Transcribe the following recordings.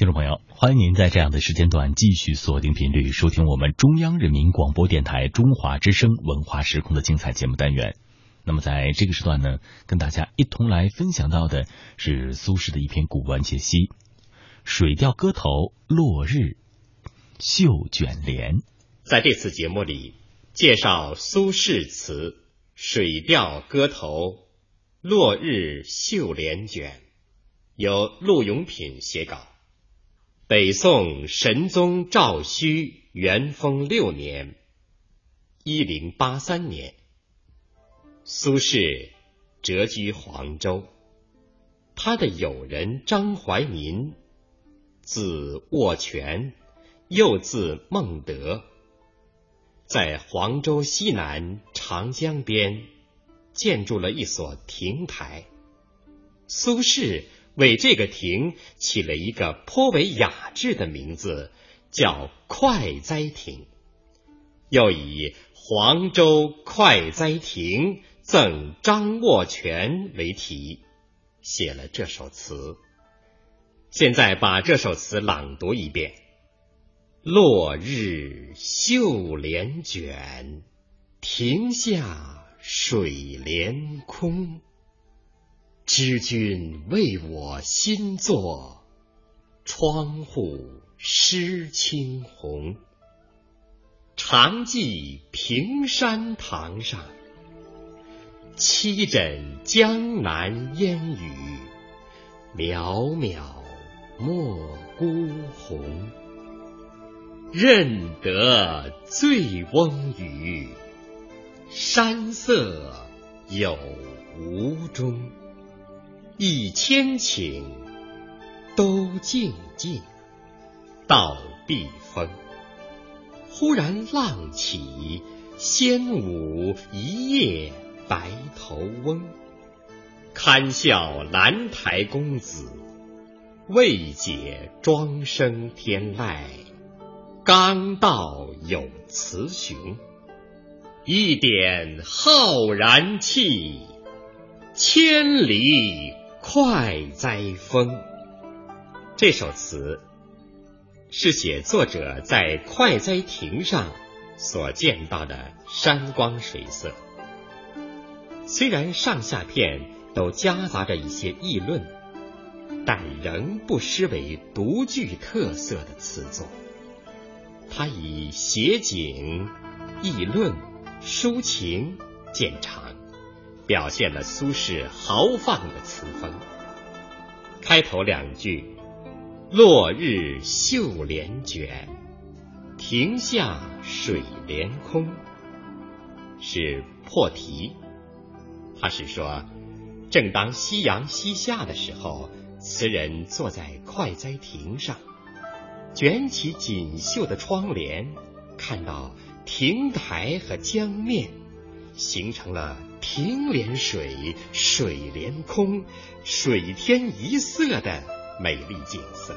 听众朋友，欢迎您在这样的时间段继续锁定频率，收听我们中央人民广播电台中华之声文化时空的精彩节目单元。那么在这个时段呢，跟大家一同来分享到的是苏轼的一篇古文解析《水调歌头·落日·绣卷帘》。在这次节目里，介绍苏轼词《水调歌头·落日·绣帘卷》，由陆永品写稿。北宋神宗赵顼元丰六年（一零八三年），苏轼谪居黄州。他的友人张怀民，字握权，又字孟德，在黄州西南长江边建筑了一所亭台。苏轼。为这个亭起了一个颇为雅致的名字，叫快哉亭。又以“黄州快哉亭赠张握权”为题，写了这首词。现在把这首词朗读一遍：“落日绣帘卷，亭下水帘空。”知君为我新作，窗户湿青红。常记平山堂上，七枕江南烟雨。渺渺莫孤鸿，认得醉翁语。山色有无中？一千顷，都静静，到碧峰。忽然浪起，仙舞一夜白头翁。堪笑兰台公子，未解庄生天籁。刚到有雌雄，一点浩然气，千里。快哉风！这首词是写作者在快哉亭上所见到的山光水色。虽然上下片都夹杂着一些议论，但仍不失为独具特色的词作。它以写景、议论、抒情见长。表现了苏轼豪放的词风。开头两句“落日绣帘卷，亭下水帘空”是破题。他是说，正当夕阳西下的时候，词人坐在快哉亭上，卷起锦绣的窗帘，看到亭台和江面，形成了。亭连水，水连空，水天一色的美丽景色。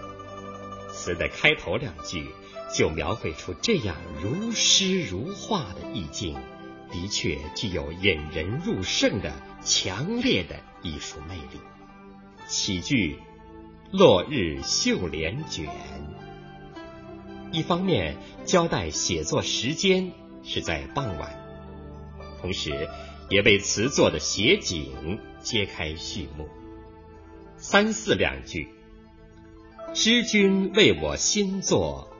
词的开头两句就描绘出这样如诗如画的意境，的确具有引人入胜的强烈的艺术魅力。起句“落日绣帘卷”，一方面交代写作时间是在傍晚，同时。也为词作的写景揭开序幕。三四两句，知君为我新作，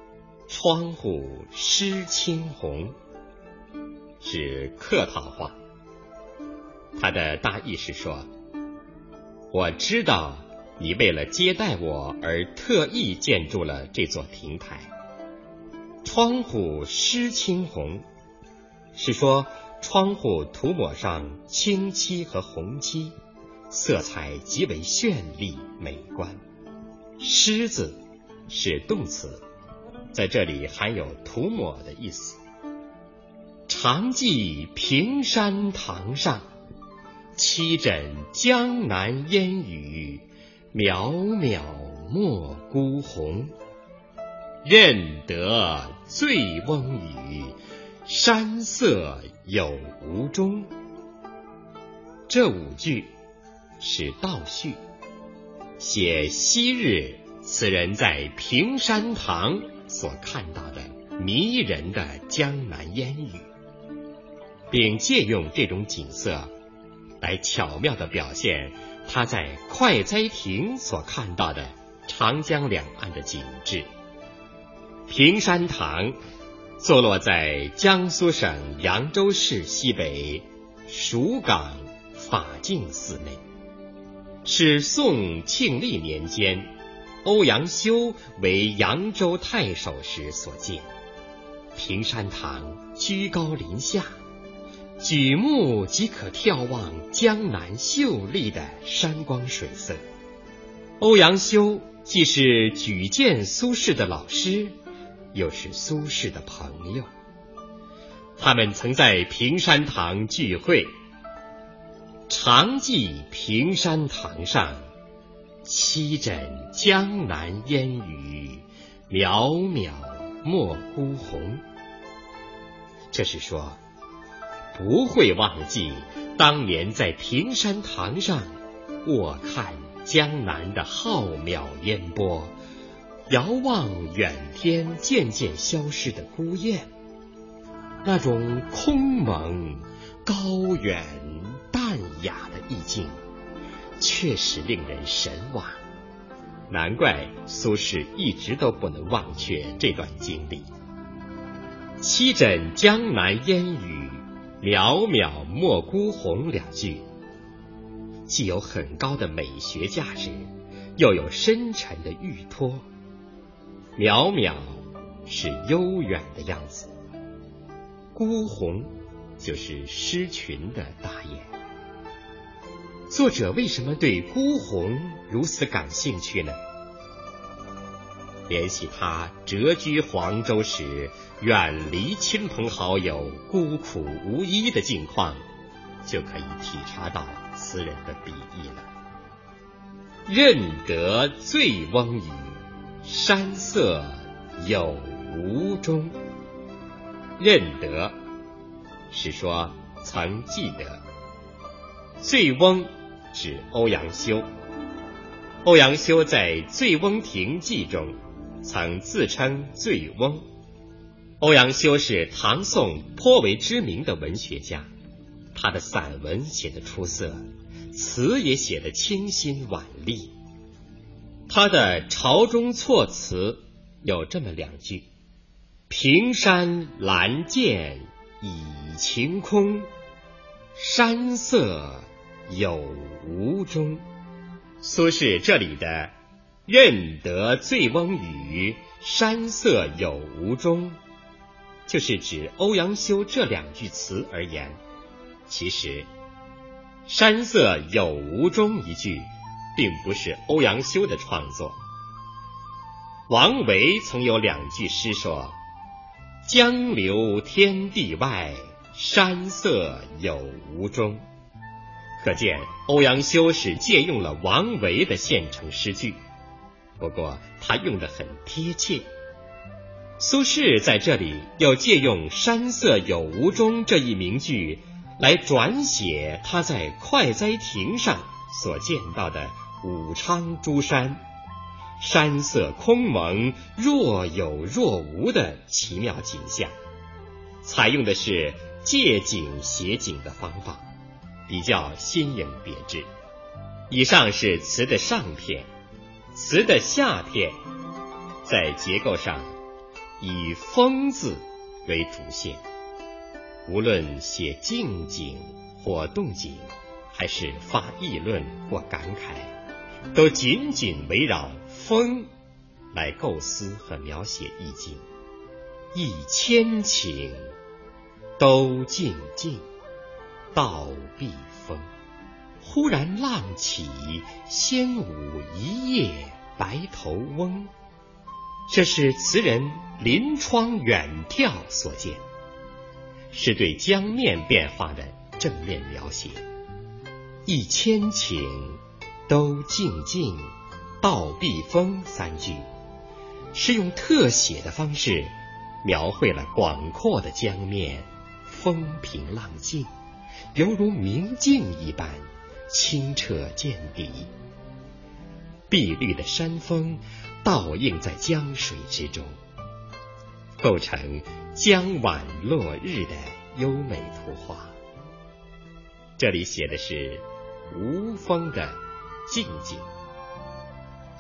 窗户湿青红，是客套话。他的大意是说，我知道你为了接待我而特意建筑了这座亭台。窗户湿青红，是说。窗户涂抹上青漆和红漆，色彩极为绚丽美观。狮子是动词，在这里含有涂抹的意思。常记平山堂上，七枕江南烟雨。渺渺莫孤鸿，认得醉翁语。山色有无中？这五句是倒叙，写昔日此人在平山堂所看到的迷人的江南烟雨，并借用这种景色，来巧妙的表现他在快哉亭所看到的长江两岸的景致。平山堂坐落在江苏省扬州市西北蜀港法净寺内，是宋庆历年间。欧阳修为扬州太守时所建，平山堂居高临下，举目即可眺望江南秀丽的山光水色。欧阳修既是举荐苏轼的老师，又是苏轼的朋友，他们曾在平山堂聚会，常记平山堂上。七枕江南烟雨，渺渺莫孤鸿。这是说，不会忘记当年在平山堂上卧看江南的浩渺烟波，遥望远天渐渐消失的孤雁，那种空蒙、高远、淡雅的意境。确实令人神往，难怪苏轼一直都不能忘却这段经历。七枕江南烟雨，渺渺莫孤鸿两句，既有很高的美学价值，又有深沉的寓托。渺渺是悠远的样子，孤鸿就是失群的大雁。作者为什么对孤鸿如此感兴趣呢？联系他谪居黄州时，远离亲朋好友，孤苦无依的境况，就可以体察到词人的笔意了。认得醉翁语，山色有无中。认得是说曾记得，醉翁。指欧阳修。欧阳修在《醉翁亭记》中曾自称醉翁。欧阳修是唐宋颇为知名的文学家，他的散文写得出色，词也写得清新婉丽。他的朝中措辞有这么两句：“平山蓝涧已晴空，山色。”有无中，苏轼这里的“认得醉翁语，山色有无中”，就是指欧阳修这两句词而言。其实，“山色有无中”一句，并不是欧阳修的创作。王维曾有两句诗说：“江流天地外，山色有无中。”可见欧阳修是借用了王维的现成诗句，不过他用的很贴切。苏轼在这里又借用“山色有无中”这一名句，来转写他在快哉亭上所见到的武昌诸山，山色空蒙，若有若无的奇妙景象，采用的是借景写景的方法。比较新颖别致。以上是词的上片，词的下片在结构上以“风”字为主线。无论写静景或动景，还是发议论或感慨，都紧紧围绕“风”来构思和描写意境。一千顷，都静静。倒碧峰，忽然浪起，仙舞一夜白头翁。这是词人临窗远眺所见，是对江面变化的正面描写。一千顷，都静静，倒碧峰三句，是用特写的方式描绘了广阔的江面，风平浪静。犹如明镜一般，清澈见底。碧绿的山峰倒映在江水之中，构成江晚落日的优美图画。这里写的是无风的静静。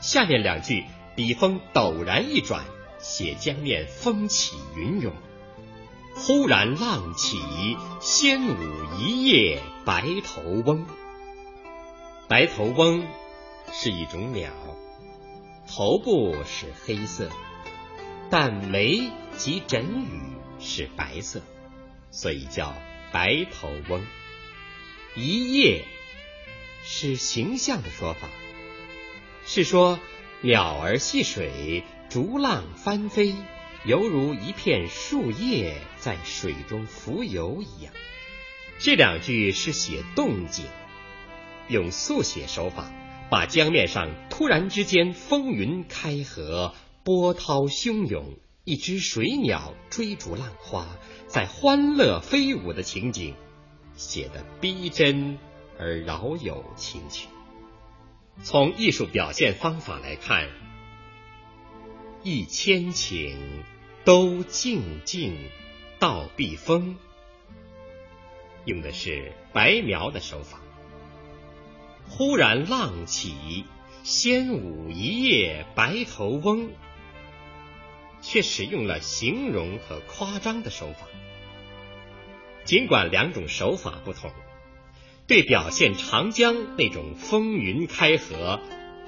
下面两句笔锋陡然一转，写江面风起云涌。忽然浪起，仙舞一夜白头翁。白头翁是一种鸟，头部是黑色，但眉及枕羽是白色，所以叫白头翁。一夜是形象的说法，是说鸟儿戏水，逐浪翻飞。犹如一片树叶在水中浮游一样。这两句是写动静，用速写手法，把江面上突然之间风云开合、波涛汹涌，一只水鸟追逐浪花，在欢乐飞舞的情景，写得逼真而饶有情趣。从艺术表现方法来看，一千顷。都静静到避风，用的是白描的手法。忽然浪起，仙舞一夜白头翁，却使用了形容和夸张的手法。尽管两种手法不同，对表现长江那种风云开合。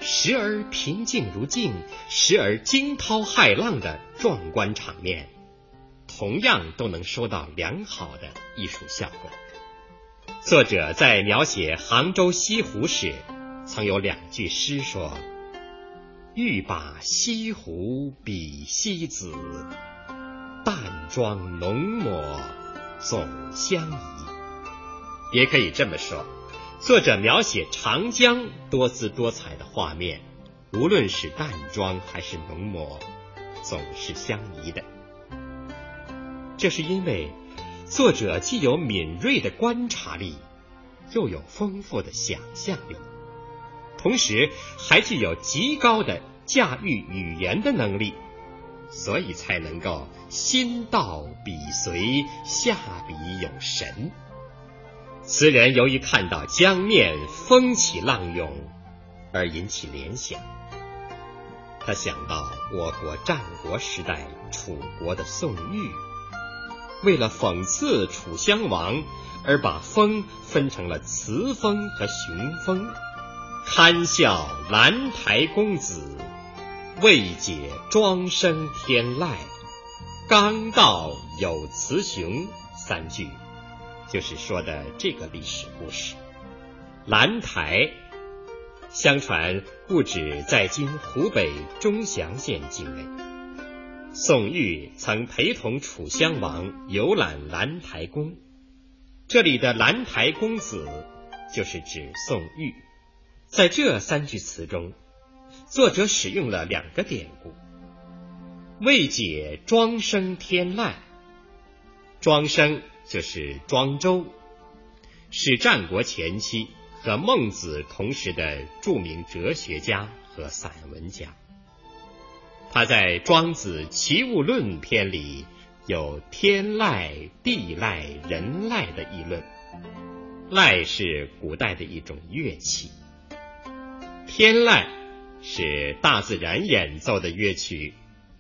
时而平静如镜，时而惊涛骇浪的壮观场面，同样都能收到良好的艺术效果。作者在描写杭州西湖时，曾有两句诗说：“欲把西湖比西子，淡妆浓抹总相宜。”也可以这么说。作者描写长江多姿多彩的画面，无论是淡妆还是浓抹，总是相宜的。这是因为作者既有敏锐的观察力，又有丰富的想象力，同时还具有极高的驾驭语言的能力，所以才能够心到笔随，下笔有神。词人由于看到江面风起浪涌，而引起联想。他想到我国战国时代楚国的宋玉，为了讽刺楚襄王，而把风分成了雌风和雄风，堪笑兰台公子，未解庄生天籁，刚道有雌雄三句。就是说的这个历史故事。兰台，相传故址在今湖北钟祥县境内。宋玉曾陪同楚襄王游览兰台宫，这里的兰台公子就是指宋玉。在这三句词中，作者使用了两个典故：未解庄生天籁，庄生。就是庄周，是战国前期和孟子同时的著名哲学家和散文家。他在《庄子齐物论》篇里有天籁、地籁、人籁的议论。籁是古代的一种乐器，天籁是大自然演奏的乐曲，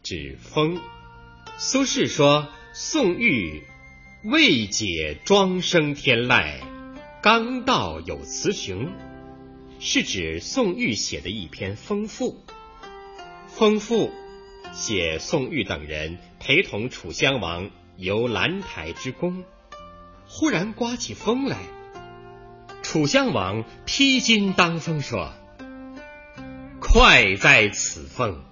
指风。苏轼说：“宋玉。”未解庄生天籁，刚道有雌雄，是指宋玉写的一篇风赋。风赋写宋玉等人陪同楚襄王游兰台之宫，忽然刮起风来，楚襄王披荆当风说：“快在此风，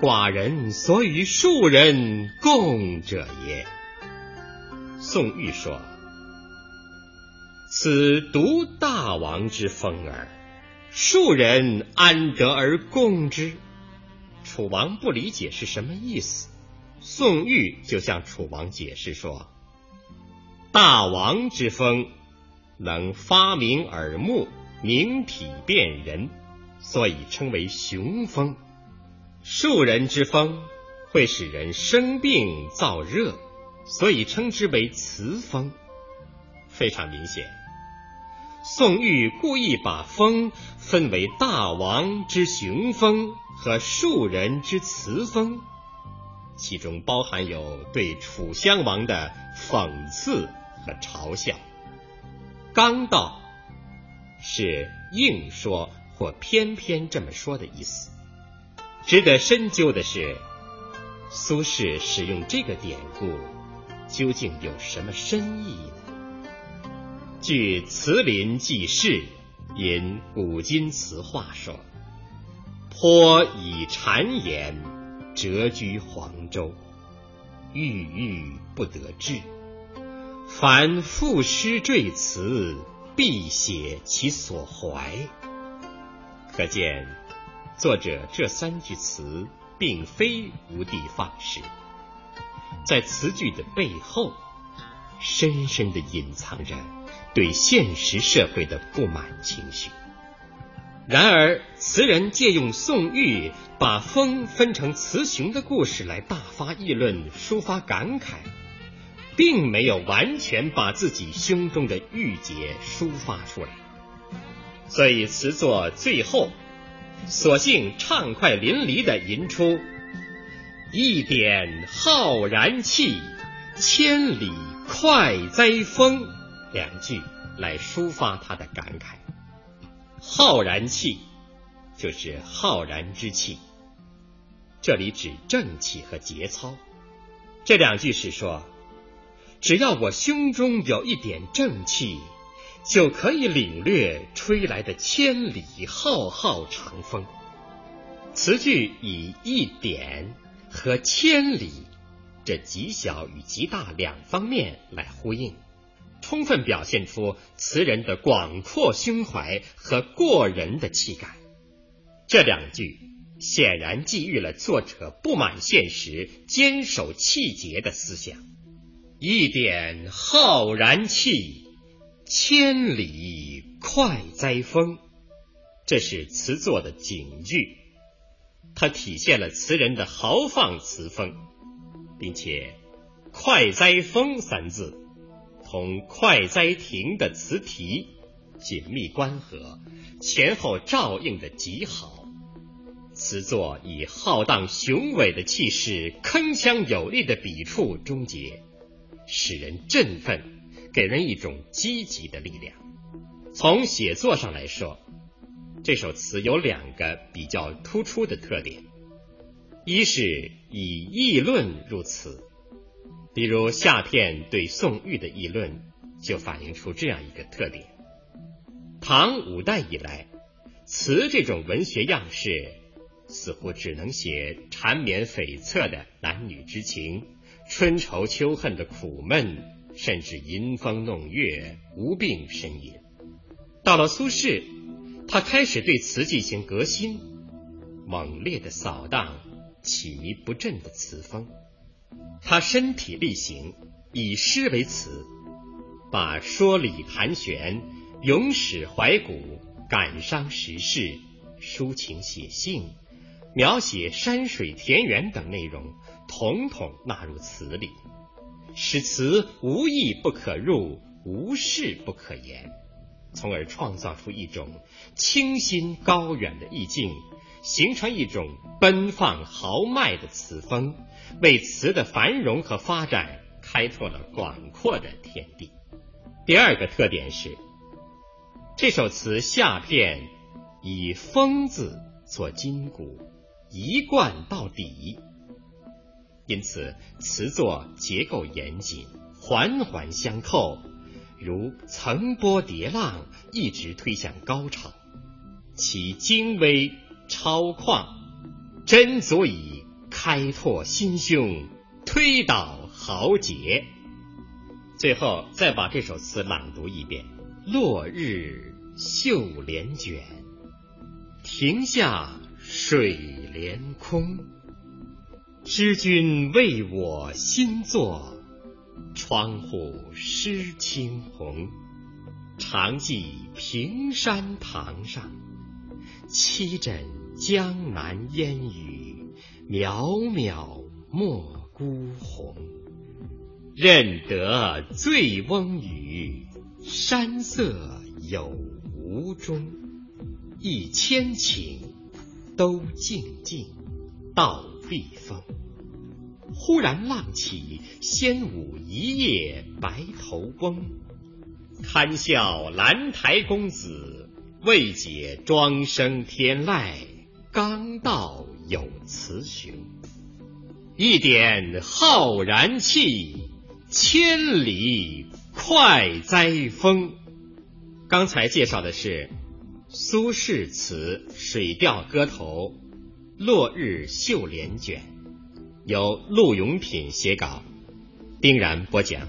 寡人所与庶人共者也。”宋玉说：“此独大王之风耳，庶人安得而共之？”楚王不理解是什么意思。宋玉就向楚王解释说：“大王之风能发明耳目，明体辨人，所以称为雄风。树人之风会使人生病燥热，所以称之为雌风。非常明显，宋玉故意把风分为大王之雄风和庶人之雌风，其中包含有对楚襄王的讽刺和嘲笑。刚道是硬说或偏偏这么说的意思。值得深究的是，苏轼使用这个典故究竟有什么深意呢？据《词林记事》引古今词话说：“颇以谗言，谪居黄州，郁郁不得志。凡赋诗赘词，必写其所怀。”可见。作者这三句词并非无的放矢，在词句的背后，深深的隐藏着对现实社会的不满情绪。然而，词人借用宋玉把风分成雌雄的故事来大发议论、抒发感慨，并没有完全把自己胸中的郁结抒发出来，所以词作最后。索性畅快淋漓地吟出“一点浩然气，千里快哉风”两句来抒发他的感慨。浩然气就是浩然之气，这里指正气和节操。这两句是说，只要我胸中有一点正气。就可以领略吹来的千里浩浩长风。词句以一点和千里这极小与极大两方面来呼应，充分表现出词人的广阔胸怀和过人的气概。这两句显然寄予了作者不满现实、坚守气节的思想。一点浩然气。千里快哉风，这是词作的警句，它体现了词人的豪放词风，并且“快哉风”三字同“快哉亭”的词题紧密关合，前后照应的极好。词作以浩荡雄伟的气势、铿锵有力的笔触终结，使人振奋。给人一种积极的力量。从写作上来说，这首词有两个比较突出的特点：一是以议论入词，比如下片对宋玉的议论，就反映出这样一个特点。唐五代以来，词这种文学样式似乎只能写缠绵悱恻的男女之情，春愁秋恨的苦闷。甚至吟风弄月，无病呻吟。到了苏轼，他开始对词进行革新，猛烈的扫荡起迷不振的词风。他身体力行，以诗为词，把说理谈玄、咏史怀古、感伤时事、抒情写性、描写山水田园等内容，统统纳入词里。使词无意不可入，无事不可言，从而创造出一种清新高远的意境，形成一种奔放豪迈的词风，为词的繁荣和发展开拓了广阔的天地。第二个特点是，这首词下片以“风”字做筋骨，一贯到底。因此，词作结构严谨，环环相扣，如层波叠浪，一直推向高潮。其精微超旷，真足以开拓心胸，推倒豪杰。最后，再把这首词朗读一遍：落日绣帘卷，亭下水帘空。知君为我新作，窗户湿青红。常记平山堂上，七枕江南烟雨。渺渺莫孤鸿。认得醉翁语，山色有无中。一千顷，都静静，到避风。忽然浪起，仙舞一夜白头翁。堪笑兰台公子，未解庄生天籁。刚到有雌雄，一点浩然气。千里快哉风。刚才介绍的是苏轼词《水调歌头·落日绣帘卷》，由陆永品写稿，丁然播讲。